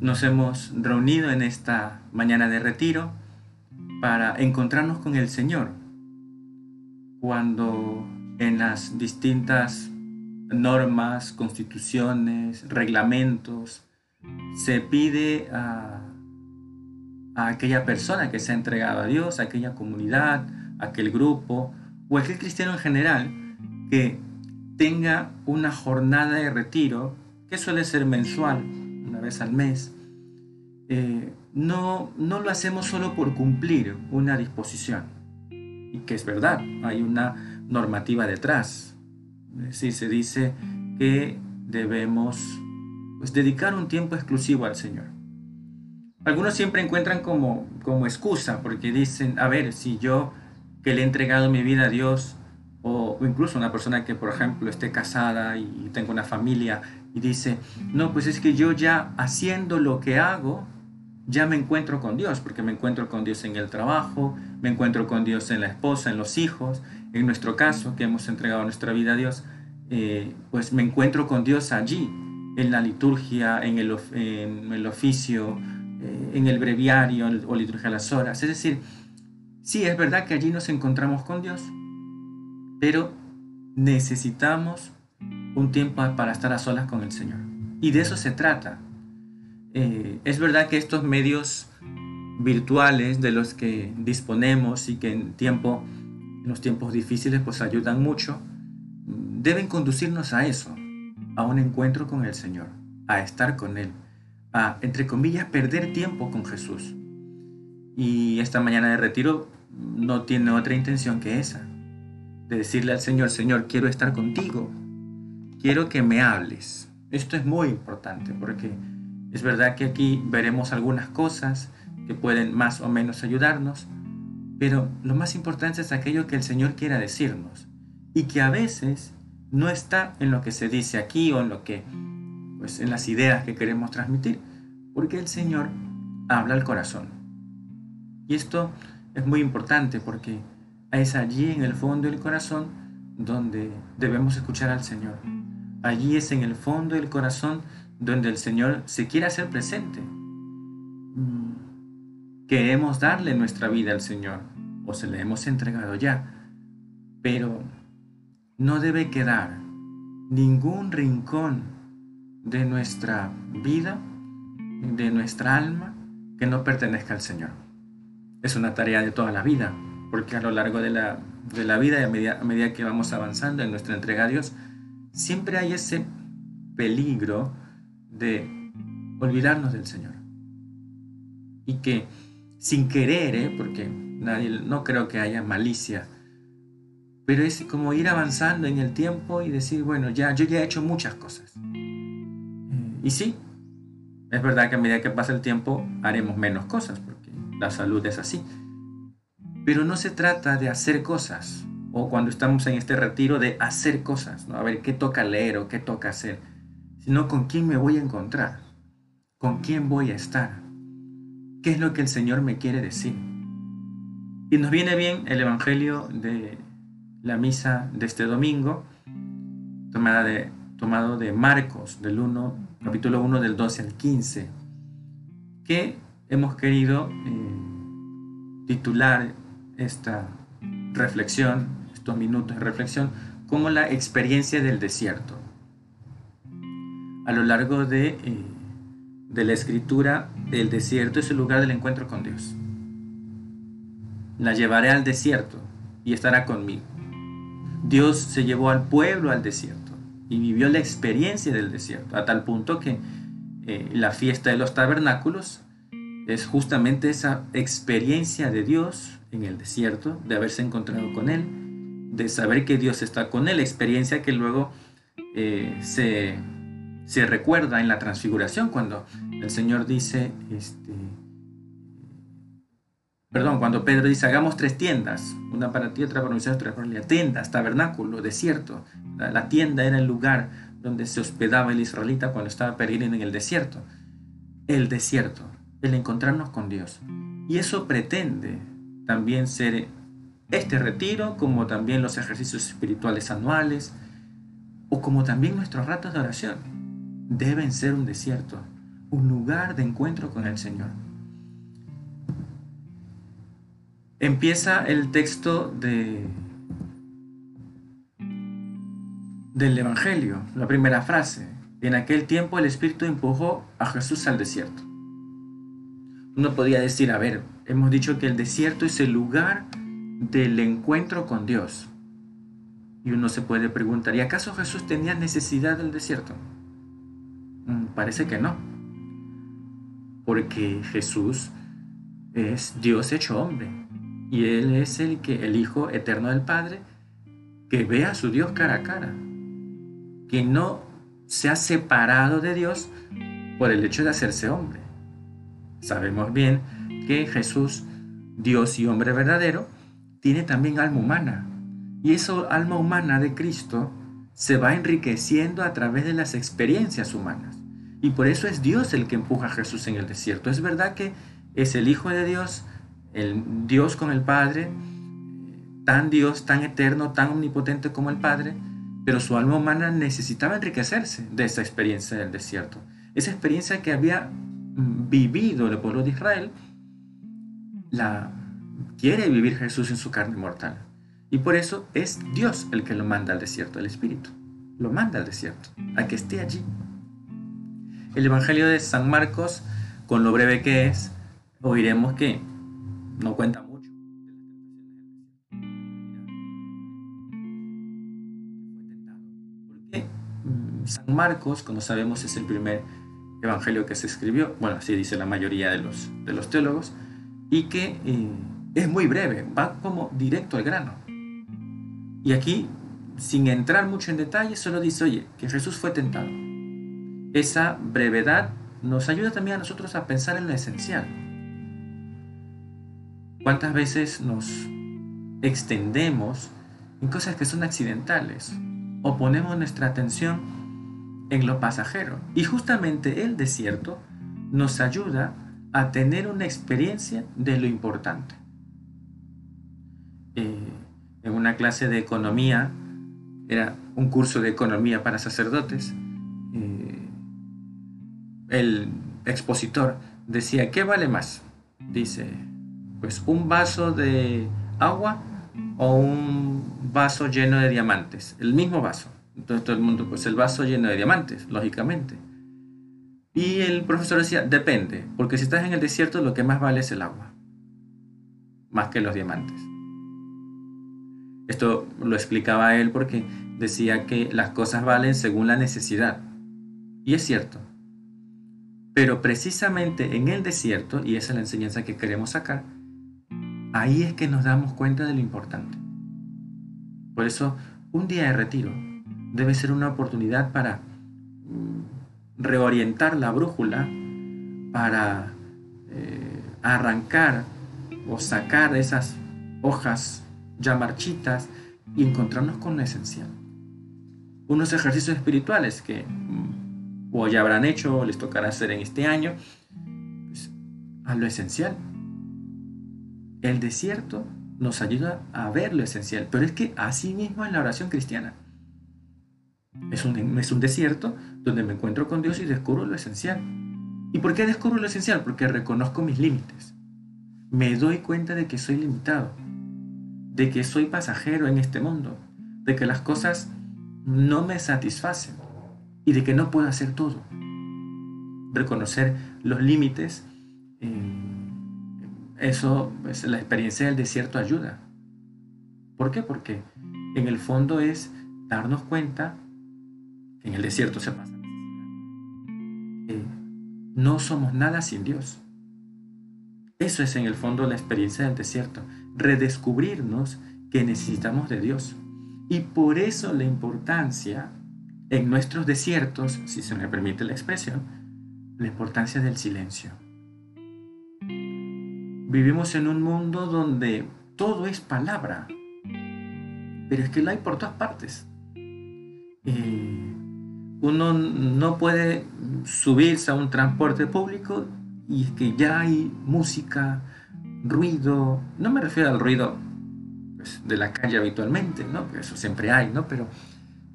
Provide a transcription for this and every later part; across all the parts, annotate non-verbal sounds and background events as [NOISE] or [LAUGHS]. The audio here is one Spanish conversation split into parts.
nos hemos reunido en esta mañana de retiro para encontrarnos con el Señor. Cuando en las distintas normas, constituciones, reglamentos, se pide a, aquella persona que se ha entregado a Dios, a aquella comunidad, a aquel grupo o aquel cristiano en general que tenga una jornada de retiro que suele ser mensual, una vez al mes. Eh, no, no lo hacemos solo por cumplir una disposición, y que es verdad, hay una normativa detrás. Sí, se dice que debemos pues, dedicar un tiempo exclusivo al Señor. Algunos siempre encuentran como, como excusa, porque dicen, a ver, si yo que le he entregado mi vida a Dios, o, incluso una persona que, por ejemplo, esté casada y tenga una familia y dice, no, pues es que yo ya haciendo lo que hago, ya me encuentro con Dios, porque me encuentro con Dios en el trabajo, me encuentro con Dios en la esposa, en los hijos, en nuestro caso, que hemos entregado nuestra vida a Dios, eh, pues me encuentro con Dios allí, en la liturgia, en el, en el oficio, eh, en el breviario o liturgia de las horas. Es decir, sí, es verdad que allí nos encontramos con Dios, pero necesitamos un tiempo para estar a solas con el Señor. Y de eso se trata. Eh, es verdad que estos medios virtuales de los que disponemos y que en, tiempo, en los tiempos difíciles pues ayudan mucho, deben conducirnos a eso, a un encuentro con el Señor, a estar con Él, a, entre comillas, perder tiempo con Jesús. Y esta mañana de retiro no tiene otra intención que esa, de decirle al Señor, Señor, quiero estar contigo, quiero que me hables. Esto es muy importante porque es verdad que aquí veremos algunas cosas que pueden más o menos ayudarnos, pero lo más importante es aquello que el Señor quiera decirnos y que a veces no está en lo que se dice aquí o en lo que pues en las ideas que queremos transmitir, porque el Señor habla al corazón. Y esto es muy importante porque es allí en el fondo del corazón donde debemos escuchar al Señor. Allí es en el fondo del corazón donde el Señor se quiere hacer presente. Mm, queremos darle nuestra vida al Señor o se le hemos entregado ya, pero no debe quedar ningún rincón de nuestra vida, de nuestra alma, que no pertenezca al Señor. Es una tarea de toda la vida, porque a lo largo de la, vida y a medida, a medida que vamos avanzando en nuestra entrega a Dios, siempre hay ese peligro de olvidarnos del Señor. Y que sin querer, ¿eh? porque nadie, no creo que haya malicia, pero es como ir avanzando en el tiempo y decir, bueno, ya, yo ya he hecho muchas cosas. Eh, y sí, es verdad que a medida que pasa el tiempo haremos menos cosas, porque la salud es así. Pero no se trata de hacer cosas, o cuando estamos en este retiro, de hacer cosas, ¿no? A ver qué toca leer o qué toca hacer, sino con quién me voy a encontrar, con quién voy a estar, qué es lo que el Señor me quiere decir. Y nos viene bien el Evangelio de la misa de este domingo, tomada de, tomado de Marcos, del 1, capítulo 1, del 12 al 15, que hemos querido eh, titular esta reflexión, estos minutos de reflexión, como la experiencia del desierto. A lo largo de, eh, de la escritura, el desierto es el lugar del encuentro con Dios. La llevaré al desierto y estará conmigo. Dios se llevó al pueblo al desierto y vivió la experiencia del desierto, a tal punto que eh, la fiesta de los tabernáculos es justamente esa experiencia de Dios en el desierto, de haberse encontrado con Él, de saber que Dios está con Él, experiencia que luego eh, se, se, recuerda en la transfiguración, cuando el Señor dice, este, perdón, cuando Pedro dice, hagamos tres tiendas, una para ti, otra para Moisés, otra para Elías, tiendas, tabernáculo, desierto. La, la, tienda era el lugar donde se hospedaba el israelita cuando estaba peregrino en el desierto. El desierto, el encontrarnos con Dios. Y eso pretende también ser este retiro, como también los ejercicios espirituales anuales, o como también nuestros ratos de oración. Deben ser un desierto, un lugar de encuentro con el Señor. Empieza el texto de, del Evangelio, la primera frase. En aquel tiempo el Espíritu empujó a Jesús al desierto. Uno podría decir, a ver, hemos dicho que el desierto es el lugar del encuentro con Dios. Y uno se puede preguntar, ¿y acaso Jesús tenía necesidad del desierto? Mm, parece que no. Porque Jesús es Dios hecho hombre. Y Él es el, que, el Hijo eterno del Padre que ve a su Dios cara a cara. Que no se ha separado de Dios por el hecho de hacerse hombre. Sabemos bien que Jesús, Dios y hombre verdadero, tiene también alma humana y esa alma humana de Cristo se va enriqueciendo a través de las experiencias humanas. Y por eso es Dios el que empuja a Jesús en el desierto. Es verdad que es el Hijo de Dios, el Dios con el Padre, tan Dios, tan eterno, tan omnipotente como el Padre, pero su alma humana necesitaba enriquecerse de esa experiencia del desierto. Esa experiencia que había vivido el pueblo de Israel, la quiere vivir Jesús en su carne mortal. Y por eso es Dios el que lo manda al desierto, el Espíritu. Lo manda al desierto, a que esté allí. El Evangelio de San Marcos, con lo breve que es, oiremos que no cuenta mucho. Porque mm, San Marcos, como sabemos, es el primer evangelio que se escribió, bueno, así dice la mayoría de los, de los teólogos, y que eh, es muy breve, va como directo al grano. Y aquí, sin entrar mucho en detalle, solo dice, oye, que Jesús fue tentado. Esa brevedad nos ayuda también a nosotros a pensar en lo esencial. ¿Cuántas veces nos extendemos en cosas que son accidentales o ponemos nuestra atención en lo pasajero? Y justamente el desierto nos ayuda a tener una experiencia de lo importante. Eh, en una clase de economía, era un curso de economía para sacerdotes, eh, el expositor decía, ¿qué vale más? Dice, pues un vaso de agua o un vaso lleno de diamantes, el mismo vaso. Entonces todo el mundo, pues el vaso lleno de diamantes, lógicamente. Y el profesor decía, depende, porque si estás en el desierto lo que más vale es el agua, más que los diamantes. Esto lo explicaba él porque decía que las cosas valen según la necesidad. Y es cierto. Pero precisamente en el desierto, y esa es la enseñanza que queremos sacar, ahí es que nos damos cuenta de lo importante. Por eso, un día de retiro debe ser una oportunidad para mm, reorientar la brújula, para eh, arrancar o sacar esas hojas ya marchitas y encontrarnos con lo esencial. Unos ejercicios espirituales que mm, o ya habrán hecho o les tocará hacer en este año, pues, a lo esencial. El desierto nos ayuda a ver lo esencial, pero es que así mismo en la oración cristiana. Es un, es un desierto donde me encuentro con Dios y descubro lo esencial. ¿Y por qué descubro lo esencial? Porque reconozco mis límites. Me doy cuenta de que soy limitado de que soy pasajero en este mundo, de que las cosas no me satisfacen y de que no puedo hacer todo. Reconocer los límites, eh, eso, es la experiencia del desierto ayuda. ¿Por qué? Porque en el fondo es darnos cuenta que en el desierto se pasa necesidad. no somos nada sin Dios. Eso es en el fondo la experiencia del desierto redescubrirnos que necesitamos de Dios. Y por eso la importancia en nuestros desiertos, si se me permite la expresión, la importancia del silencio. Vivimos en un mundo donde todo es palabra, pero es que lo hay por todas partes. Eh, uno no puede subirse a un transporte público y es que ya hay música, ruido, no me refiero al ruido pues, de la calle habitualmente, ¿no? eso siempre hay, ¿no? Pero,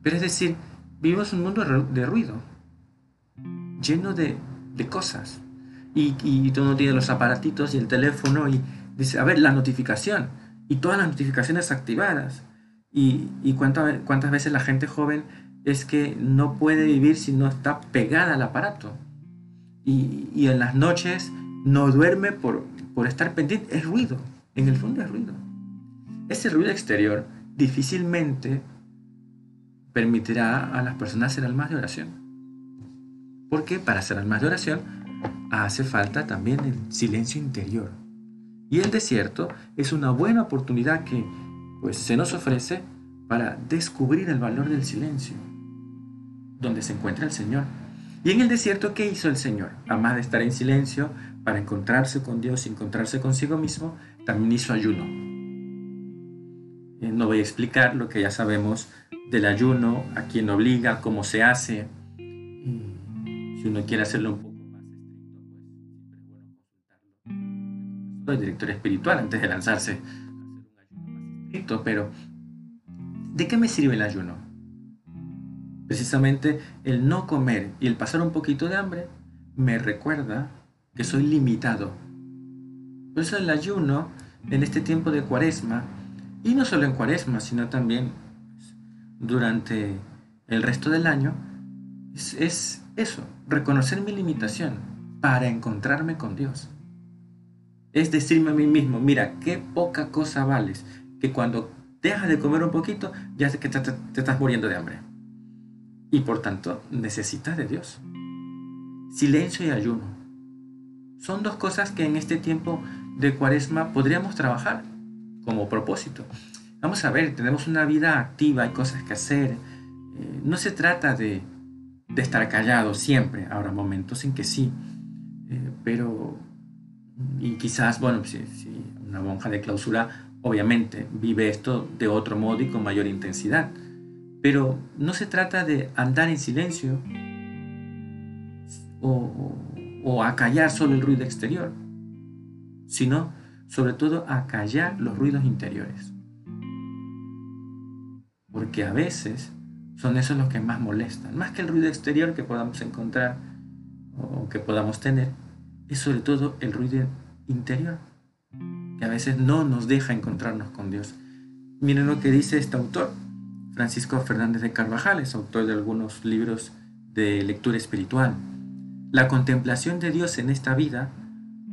pero es decir, vivimos un mundo de ruido, lleno de de cosas. Y, y uno tiene los aparatitos y el teléfono y dice, a ver, la notificación y todas las notificaciones activadas. Y, y cuántas veces la gente joven es que no puede vivir si no está pegada al aparato. Y, en las noches no duerme por, por estar pendiente. Es ruido, en el fondo es ruido. Ese ruido exterior difícilmente permitirá a las personas ser almas de oración. Porque para ser almas de oración hace falta también el silencio interior. Y el desierto es una buena oportunidad que pues, se nos ofrece para descubrir el valor del silencio, donde se encuentra el Señor. Y en el desierto, ¿qué hizo el Señor? Además de estar en silencio para encontrarse con Dios y encontrarse consigo mismo, también hizo ayuno. Eh, no voy a explicar lo que ya sabemos del ayuno, a quién obliga, cómo se hace. Si uno quiere hacerlo un poco el director espiritual antes de lanzarse a hacer un ayuno más estricto, pero ¿de qué me sirve el ayuno? Precisamente el no comer y el pasar un poquito de hambre me recuerda que soy limitado. Por eso el ayuno en este tiempo de cuaresma, y no solo en cuaresma, sino también durante el resto del año, es, es eso, reconocer mi limitación para encontrarme con Dios es decirme a mí mismo, mira, qué poca cosa vales, que cuando dejas de comer un poquito, ya que te, estás muriendo de hambre. Y por tanto, necesitas de Dios. Silencio y ayuno. Son dos cosas que en este tiempo de cuaresma podríamos trabajar como propósito. Vamos a ver, tenemos una vida activa, hay cosas que hacer. Eh, no se trata de, estar callado siempre, habrá momentos en que sí, eh, pero y quizás, bueno, si, una monja de clausura obviamente vive esto de otro modo y con mayor intensidad. Pero no se trata de andar en silencio o, o a callar solo el ruido exterior, sino sobre todo a callar los ruidos interiores. Porque a veces son esos los que más molestan, más que el ruido exterior que podamos encontrar o que podamos tener, es sobre todo el ruido interior, que a veces no nos deja encontrarnos con Dios. Miren lo que dice este autor, Francisco Fernández de Carvajal, es autor de algunos libros de lectura espiritual. La contemplación de Dios en esta vida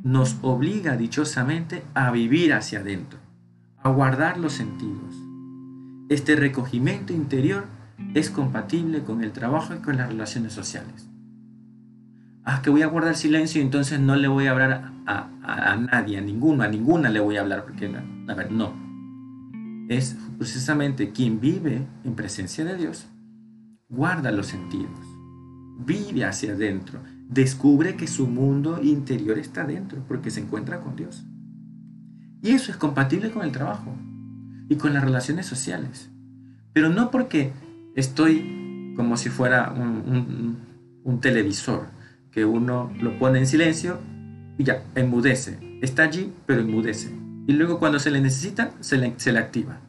nos obliga dichosamente a vivir hacia adentro, a guardar los sentidos. Este recogimiento interior es compatible con el trabajo y con las relaciones sociales ah, que voy a guardar silencio y entonces no le voy a hablar a, nadie, a ninguno, a ninguna le voy a hablar, porque, a ver, no. Es precisamente quien vive en presencia de Dios, guarda los sentidos, vive hacia adentro, descubre que su mundo interior está dentro, porque se encuentra con Dios. Y eso es compatible con el trabajo y con las relaciones sociales. Pero no porque estoy como si fuera un televisor que uno lo pone en silencio y ya, enmudece. Está allí, pero enmudece. Y luego cuando se le necesita, se le, se le activa.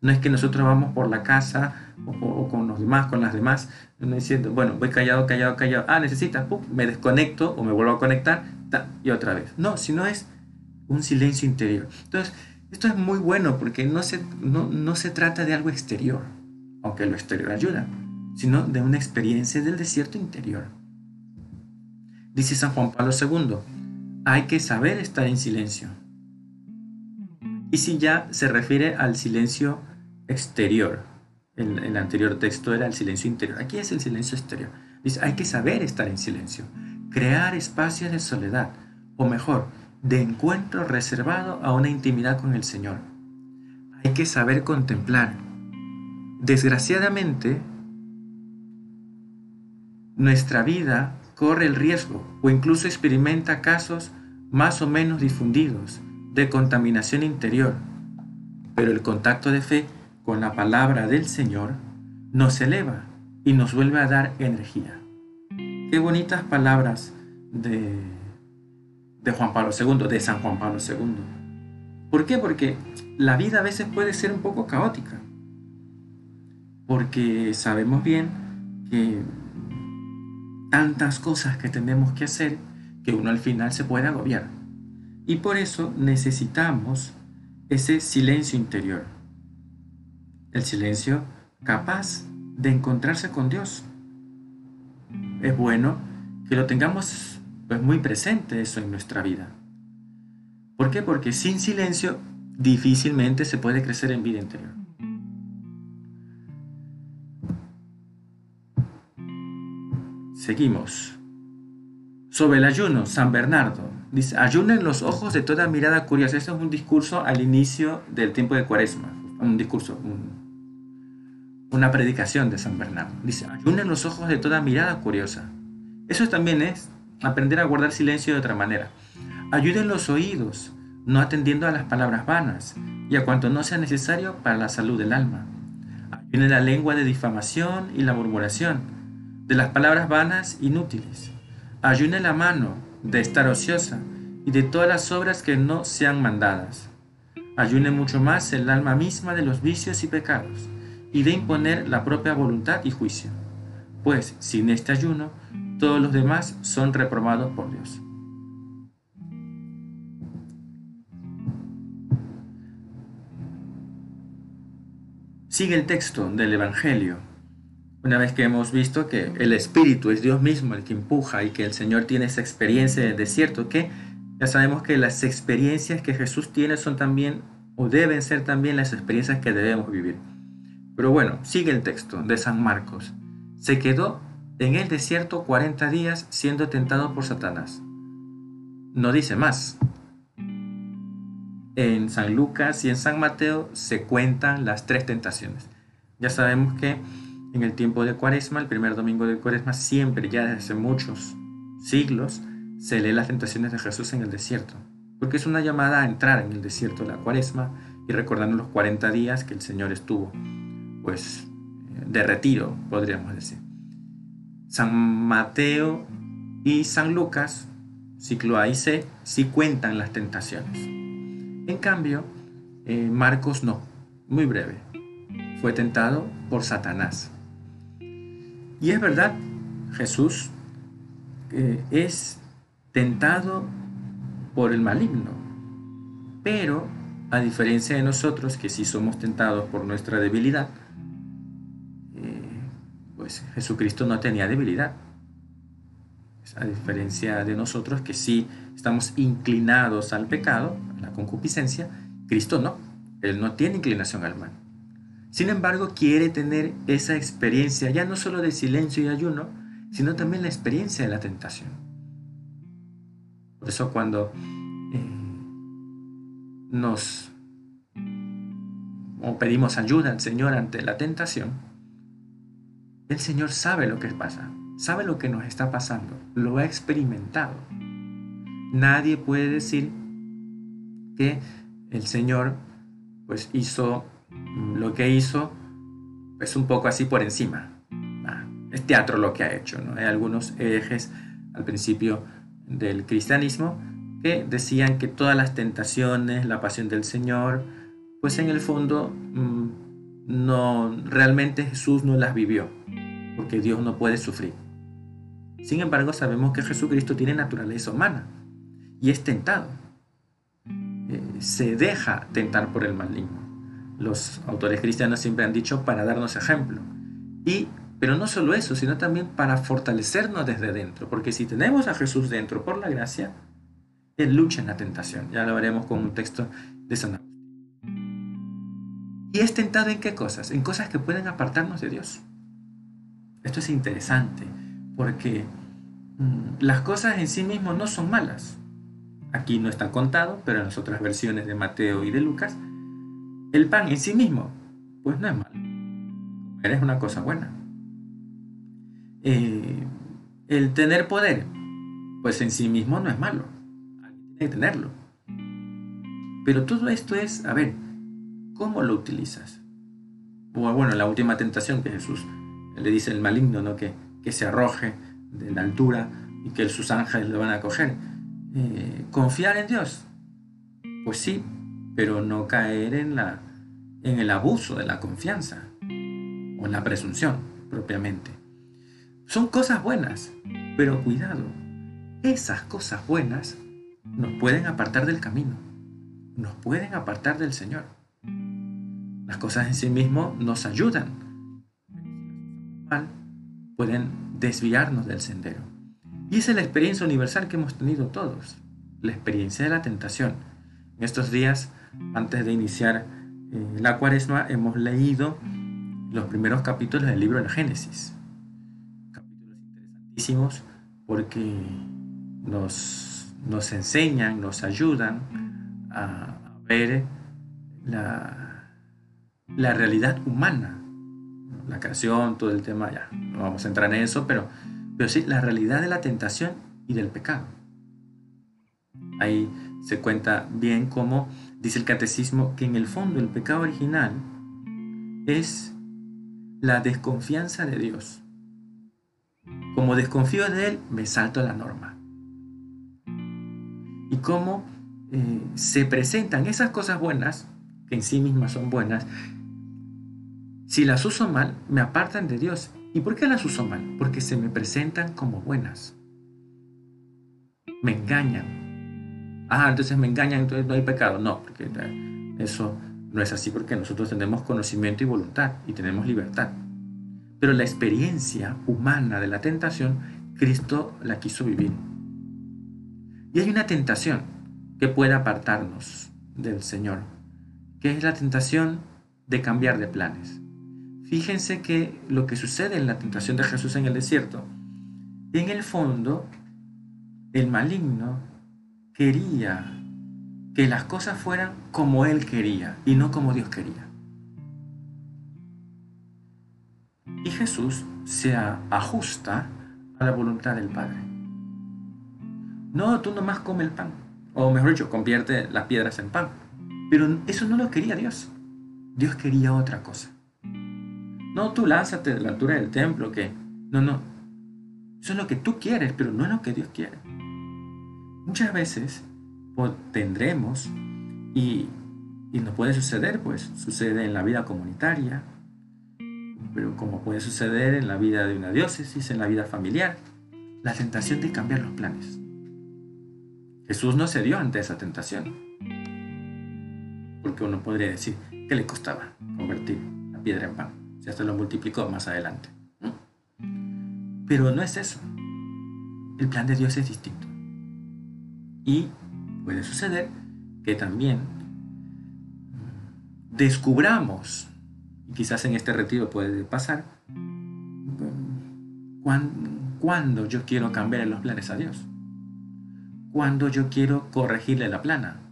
No es que nosotros vamos por la casa o, con los demás, con las demás, diciendo, bueno, voy callado, callado, callado. Ah, necesitas, me desconecto o me vuelvo a conectar y otra vez. No, sino es un silencio interior. Entonces, esto es muy bueno porque no se, no, no se trata de algo exterior, aunque lo exterior ayuda, sino de una experiencia del desierto interior. Dice San Juan Pablo II, hay que saber estar en silencio. Y si ya se refiere al silencio exterior, el, el anterior texto era el silencio interior, aquí es el silencio exterior. Hay que saber estar en silencio, crear espacios de soledad, o mejor, de encuentro reservado a una intimidad con el Señor. Hay que saber contemplar. Desgraciadamente, nuestra vida corre el riesgo o incluso experimenta casos más o menos difundidos de contaminación interior, pero el contacto de fe con la palabra del Señor nos eleva y nos vuelve a dar energía. Qué bonitas palabras de, de Juan Pablo II, de San Juan Pablo II. ¿Por qué? Porque la vida a veces puede ser un poco caótica. Porque sabemos bien que tantas cosas que tenemos que hacer que uno al final se puede agobiar. Y por eso necesitamos ese silencio interior. El silencio capaz de encontrarse con Dios. Es bueno que lo tengamos pues, muy presente eso en nuestra vida. ¿Por qué? Porque sin silencio difícilmente se puede crecer en vida interior. Seguimos. Sobre el ayuno, San Bernardo dice, ayunen los ojos de toda mirada curiosa. Este es un discurso al inicio del tiempo de Cuaresma, un discurso, una predicación de San Bernardo. Dice, ayunen los ojos de toda mirada curiosa. Eso también es aprender a guardar silencio de otra manera. Ayuden los oídos, no atendiendo a las palabras vanas y a cuanto no sea necesario para la salud del alma. Ayunen la lengua de difamación y la murmuración, de las palabras vanas inútiles Ayune la mano de estar ociosa y de todas las obras que no sean mandadas. Ayune mucho más el alma misma de los vicios y pecados y de imponer la propia voluntad y juicio, pues sin este ayuno todos los demás son reprobados por Dios. Sigue el texto del Evangelio una vez que hemos visto que el Espíritu es Dios mismo el que empuja y que el Señor tiene esa experiencia del desierto, que ya sabemos que las experiencias que Jesús tiene son también o deben ser también las experiencias que debemos vivir. Pero bueno, sigue el texto de San Marcos. Se quedó en el desierto 40 días siendo tentado por Satanás. No dice más. En San Lucas y en San Mateo se cuentan las tres tentaciones. Ya sabemos que en el tiempo de Cuaresma, el primer domingo de Cuaresma, siempre, ya desde muchos siglos, se lee las tentaciones de Jesús en el desierto, porque es una llamada a entrar en el desierto de la Cuaresma y recordando los 40 días que el Señor estuvo, pues, de retiro, podríamos decir. San Mateo y San Lucas, ciclo A y C, sí cuentan las tentaciones. En cambio, eh, Marcos no, muy breve. Fue tentado por Satanás. Y es verdad, Jesús eh, es tentado por el maligno, pero a diferencia de nosotros, que sí somos tentados por nuestra debilidad, eh, pues Jesucristo no tenía debilidad. A diferencia de nosotros, que sí estamos inclinados al pecado, a la concupiscencia, Cristo no. Él no tiene inclinación al mal. Sin embargo, quiere tener esa experiencia ya no solo de silencio y ayuno, sino también la experiencia de la tentación. Por eso cuando eh, nos o pedimos ayuda al Señor ante la tentación, el Señor sabe lo que pasa, sabe lo que nos está pasando, lo ha experimentado. Nadie puede decir que el Señor pues hizo lo que hizo es un poco así por encima. Ah, es teatro lo que ha hecho. ¿no? Hay algunos ejes al principio del cristianismo que decían que todas las tentaciones, la pasión del Señor, pues en el fondo mm, no realmente Jesús no las vivió, porque Dios no puede sufrir. Sin embargo, sabemos que Jesucristo tiene naturaleza humana y es tentado. Eh, se deja tentar por el maligno los autores cristianos siempre han dicho para darnos ejemplo. Y, pero no solo eso, sino también para fortalecernos desde dentro, porque si tenemos a Jesús dentro por la gracia, Él lucha en la tentación. Ya lo veremos con un texto de San Agustín. ¿Y es tentado en qué cosas? En cosas que pueden apartarnos de Dios. Esto es interesante, porque mm, las cosas en sí mismas no son malas. Aquí no está contado, pero en las otras versiones de Mateo y de Lucas el pan en sí mismo, pues no es malo. Comer es una cosa buena. Eh, el tener poder, pues en sí mismo no es malo. Alguien tiene que tenerlo. Pero todo esto es, a ver, ¿cómo lo utilizas? O bueno, la última tentación que Jesús le dice al maligno, ¿no? Que, que se arroje de la altura y que sus ángeles lo van a coger. Eh, ¿Confiar en Dios? Pues sí, pero no caer en, la, en el abuso de la confianza o en la presunción propiamente. Son cosas buenas, Pero cuidado, esas cosas buenas nos pueden apartar del camino, nos pueden apartar del Señor. Las cosas en sí mismas nos ayudan, mal pueden desviarnos del sendero. Y esa es la experiencia universal que hemos tenido todos, la experiencia de la tentación. En estos días, antes de iniciar eh, la cuaresma, hemos leído los primeros capítulos del libro del Génesis. Capítulos interesantísimos porque nos, nos enseñan, nos ayudan a, ver la, la realidad humana, la creación, todo el tema, ya, no vamos a entrar en eso, pero, pero sí, la realidad de la tentación y del pecado. Ahí se cuenta bien cómo dice el catecismo que en el fondo el pecado original es la desconfianza de Dios. Como desconfío de Él, me salto a la norma. Y cómo eh, se presentan esas cosas buenas, que en sí mismas son buenas, si las uso mal, me apartan de Dios. ¿Y por qué las uso mal? Porque se me presentan como buenas. Me engañan. Ah, entonces me engañan, entonces no hay pecado. No, porque eso no es así porque nosotros tenemos conocimiento y voluntad y tenemos libertad. Pero la experiencia humana de la tentación, Cristo la quiso vivir. Y hay una tentación que puede apartarnos del Señor, que es la tentación de cambiar de planes. Fíjense que lo que sucede en la tentación de Jesús en el desierto, en el fondo, el maligno quería que las cosas fueran como Él quería y no como Dios quería. Y Jesús se ajusta a la voluntad del Padre. No, tú nomás come el pan. O mejor dicho, convierte las piedras en pan. Pero eso no lo quería Dios. Dios quería otra cosa. No, tú lánzate de la altura del templo, que... No, no. Eso es lo que tú quieres, pero no es lo que Dios quiere. Muchas veces tendremos y, y nos puede suceder, pues sucede en la vida comunitaria, pero como puede suceder en la vida de una diócesis, en la vida familiar, la tentación de cambiar los planes. Jesús no se dio ante esa tentación, porque uno podría decir, ¿qué le costaba convertir la piedra en pan? Si hasta lo multiplicó más adelante. Pero no es eso. El plan de Dios es distinto. Y puede suceder que también descubramos, y quizás en este retiro puede pasar, cuando yo quiero cambiar los planes a Dios, cuando yo quiero corregirle la plana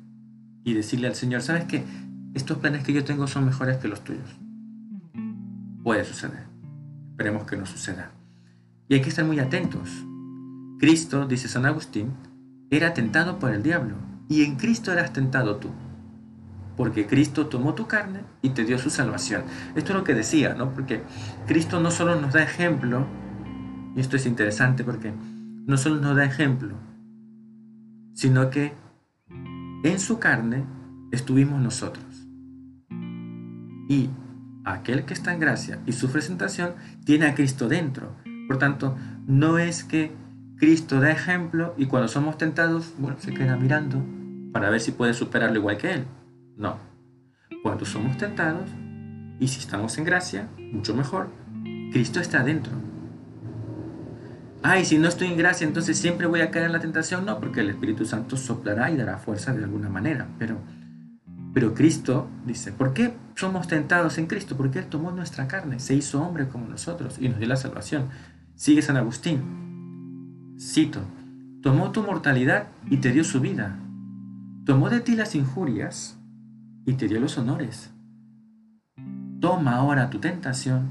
y decirle al Señor, ¿sabes qué? Estos planes que yo tengo son mejores que los tuyos. Puede suceder. Esperemos que no suceda. Y hay que estar muy atentos. Cristo, dice San Agustín, era tentado por el diablo, y en Cristo eras tentado tú, porque Cristo tomó tu carne y te dio su salvación. Esto es lo que decía, ¿no? Porque Cristo no solo nos da ejemplo, y esto es interesante porque no solo nos da ejemplo, sino que en su carne estuvimos nosotros. Y aquel que está en gracia y su presentación tiene a Cristo dentro. Por tanto, no es que Cristo da ejemplo y cuando somos tentados, bueno, se queda mirando para ver si puede superarlo igual que Él. No. Cuando somos tentados, y si estamos en gracia, mucho mejor, Cristo está dentro. Ay, si no estoy en gracia, entonces siempre voy a caer en la tentación. No, porque el Espíritu Santo soplará y dará fuerza de alguna manera. Pero, pero Cristo dice, ¿por qué somos tentados en Cristo? Porque Él tomó nuestra carne, se hizo hombre como nosotros y nos dio la salvación. Sigue San Agustín. Cito, tomó tu mortalidad y te dio su vida. Tomó de ti las injurias y te dio los honores. Toma ahora tu tentación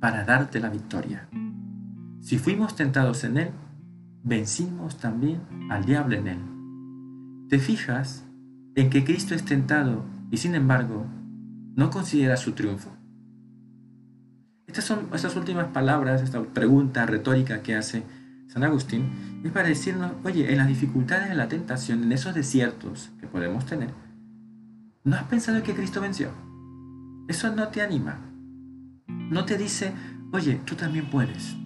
para darte la victoria. Si fuimos tentados en Él, vencimos también al diablo en Él. ¿Te fijas en que Cristo es tentado y sin embargo no considera su triunfo? Estas son estas últimas palabras, esta pregunta retórica que hace San Agustín, es para decirnos, oye, en las dificultades de la tentación, en esos desiertos que podemos tener, ¿no has pensado que Cristo venció? Eso no te anima. No te dice, oye, tú también puedes.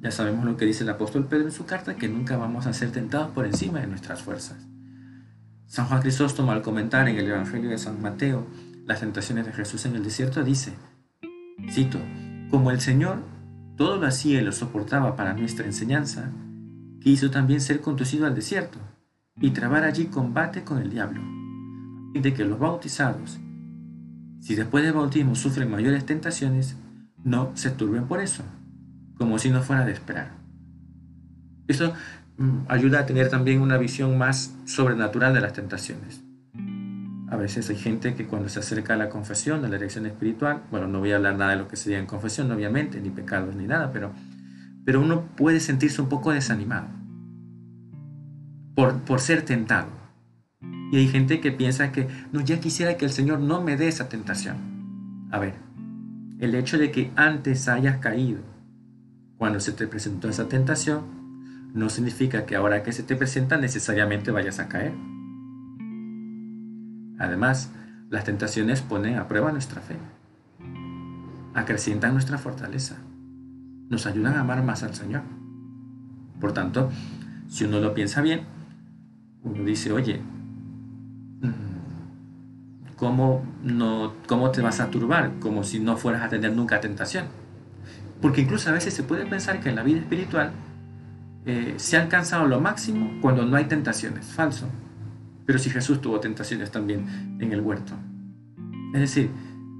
Ya sabemos lo que dice el apóstol Pedro en su carta, que nunca vamos a ser tentados por encima de nuestras fuerzas. San Juan Crisóstomo al comentar en el Evangelio de San Mateo las tentaciones de Jesús en el desierto dice, cito, como el Señor todo lo hacía y lo soportaba para nuestra enseñanza, quiso también ser conducido al desierto y trabar allí combate con el diablo, de que los bautizados, si después del bautismo sufren mayores tentaciones, no se turben por eso, como si no fuera de esperar. Eso mm, ayuda a tener también una visión más sobrenatural de las tentaciones. A veces hay gente que cuando se acerca a la confesión, a la dirección espiritual, bueno, no voy a hablar nada de lo que sería en confesión, obviamente, ni pecados ni nada, pero, pero uno puede sentirse un poco desanimado por, por ser tentado. Y hay gente que piensa que, no, ya quisiera que el Señor no me dé esa tentación. A ver, el hecho de que antes hayas caído cuando se te presentó esa tentación, no significa que ahora que se te presenta necesariamente vayas a caer. Además, las tentaciones ponen a prueba nuestra fe, acrecientan nuestra fortaleza, nos ayudan a amar más al Señor. Por tanto, si uno lo piensa bien, uno dice, oye, mm, ¿cómo, no, ¿cómo te vas a turbar? Como si no fueras a tener nunca tentación. Porque incluso a veces se puede pensar que en la vida espiritual eh, se ha alcanzado lo máximo cuando no hay tentaciones. Falso. Pero si Jesús tuvo tentaciones también en el huerto. Es decir,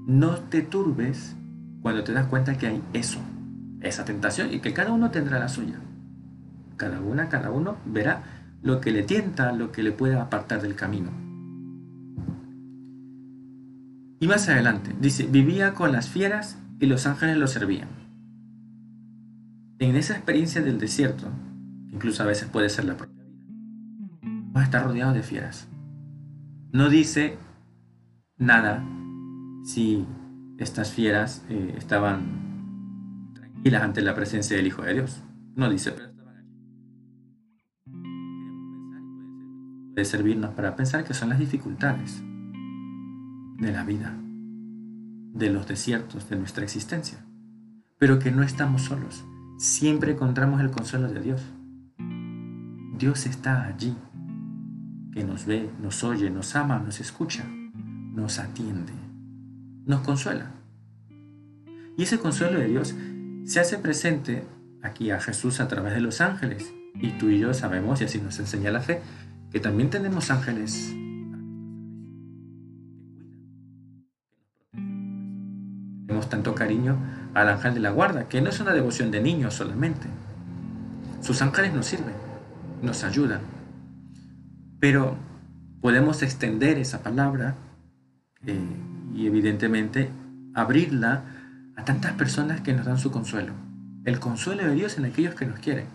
no te turbes cuando te das cuenta que hay eso, esa tentación, y que cada uno tendrá la suya. Cada una, cada uno verá lo que le tienta, lo que le pueda apartar del camino. Y más adelante, dice, vivía con las fieras y los ángeles lo servían. En esa experiencia del desierto, incluso a veces puede ser la propia va a estar rodeado de fieras. No dice nada si estas fieras eh, estaban tranquilas ante la presencia del Hijo de Dios. No dice, pero estaban allí. Puede servirnos para pensar que son las dificultades de la vida, de los desiertos de nuestra existencia, pero que no estamos solos. Siempre encontramos el consuelo de Dios. Dios está allí que nos ve, nos oye, nos ama, nos escucha, nos atiende, nos consuela. Y ese consuelo de Dios se hace presente aquí a Jesús a través de los ángeles. Y tú y yo sabemos, y así nos enseña la fe, que también tenemos ángeles Tenemos tanto cariño al ángel de la guarda, que no es una devoción de niños solamente. Sus ángeles nos sirven, nos ayudan, pero podemos extender esa palabra eh, y evidentemente abrirla a tantas personas que nos dan su consuelo. El consuelo de Dios en aquellos que nos quieren.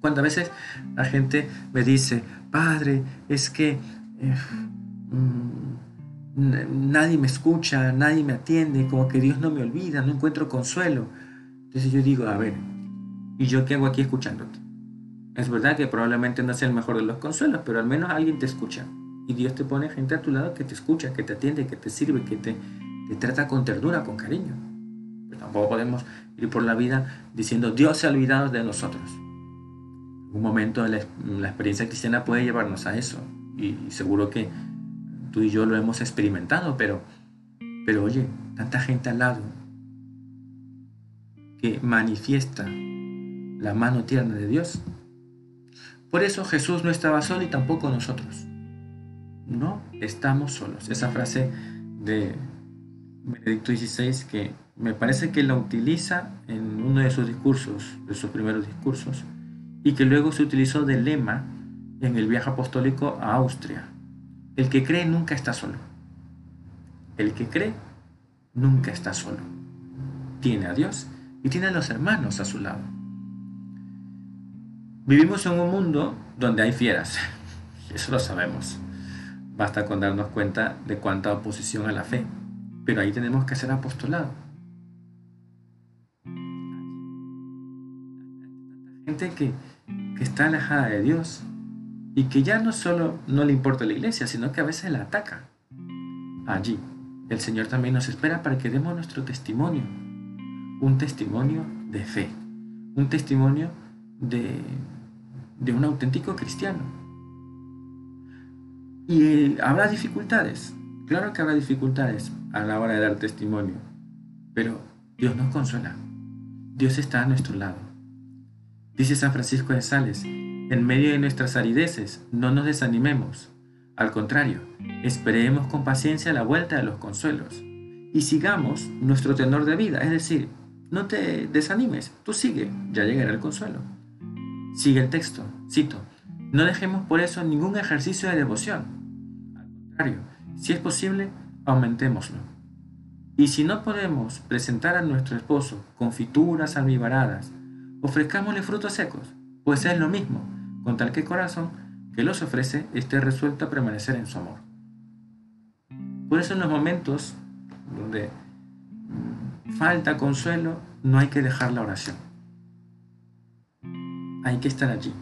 Cuando a veces la gente me dice, Padre, es que eh, mm, nadie me escucha, nadie me atiende, como que Dios no me olvida, no encuentro consuelo. Entonces yo digo, a ver, ¿y yo qué hago aquí escuchándote? Es verdad que probablemente no sea el mejor de los consuelos, pero al menos alguien te escucha. Y Dios te pone gente a tu lado que te escucha, que te atiende, que te sirve, que te, trata con ternura, con cariño. Pero tampoco podemos ir por la vida diciendo Dios se ha olvidado de nosotros. Un momento la, la experiencia cristiana puede llevarnos a eso. Y, seguro que tú y yo lo hemos experimentado, pero, pero oye, tanta gente al lado que manifiesta la mano tierna de Dios por eso Jesús no estaba solo y tampoco nosotros. No estamos solos. Esa frase de Benedicto XVI que me parece que la utiliza en uno de sus discursos, de sus primeros discursos, y que luego se utilizó de lema en el viaje apostólico a Austria. El que cree nunca está solo. El que cree nunca está solo. Tiene a Dios y tiene a los hermanos a su lado. Vivimos en un mundo donde hay fieras, [LAUGHS] eso lo sabemos. Basta con darnos cuenta de cuánta oposición a la fe, pero ahí tenemos que hacer apostolado. Gente que, que está alejada de Dios y que ya no solo no le importa la iglesia, sino que a veces la ataca. Allí, el Señor también nos espera para que demos nuestro testimonio, un testimonio de fe un testimonio de, de un auténtico cristiano. Y habrá dificultades, claro que habrá dificultades a la hora de dar testimonio, pero Dios nos consuela, Dios está a nuestro lado. Dice San Francisco de Sales, en medio de nuestras arideces no nos desanimemos, al contrario, esperemos con paciencia la vuelta de los consuelos y sigamos nuestro tenor de vida, es decir, no te desanimes, tú sigue, ya llegará el consuelo. Sigue el texto, cito, no dejemos por eso ningún ejercicio de devoción. Al contrario, si es posible, aumentémoslo. Y si no podemos presentar a nuestro esposo confituras almibaradas, ofrezcámosle frutos secos, pues es lo mismo, con tal que corazón que los ofrece esté resuelto a permanecer en su amor. Por eso en los momentos donde falta consuelo, no hay que dejar la oración. Hay que estar allí.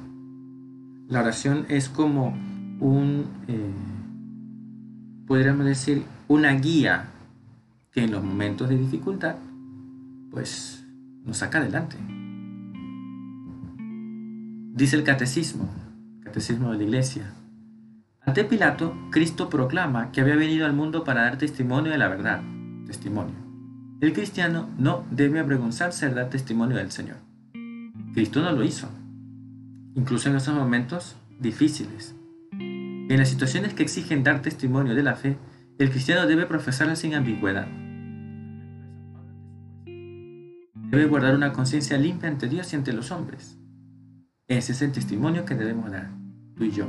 La oración es como un, eh, podríamos decir, una guía que en los momentos de dificultad, pues nos saca adelante. Dice el catecismo, catecismo de la iglesia. Ante Pilato, Cristo proclama que había venido al mundo para dar testimonio de la verdad. Testimonio. El cristiano no debe avergonzarse de dar testimonio del Señor. Cristo no lo hizo, incluso en esos momentos difíciles. En las situaciones que exigen dar testimonio de la fe, el cristiano debe profesarla sin ambigüedad. Debe guardar una conciencia limpia ante Dios y ante los hombres. Ese es el testimonio que debemos dar, tú y yo.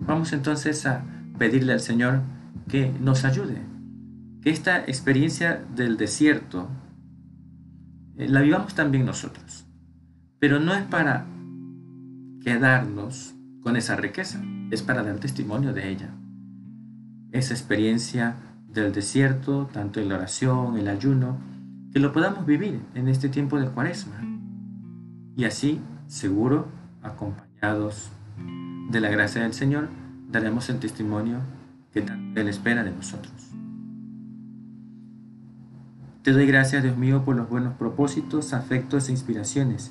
Vamos entonces a pedirle al Señor que nos ayude, que esta experiencia del desierto eh, la vivamos también nosotros. Pero no es para quedarnos con esa riqueza, es para dar testimonio de ella. Esa experiencia del desierto, tanto en la oración, el ayuno, que lo podamos vivir en este tiempo de cuaresma. Y así seguro, acompañados de la gracia del Señor, daremos el testimonio que tanto Él espera de nosotros. Te doy gracias, Dios mío, por los buenos propósitos, afectos e inspiraciones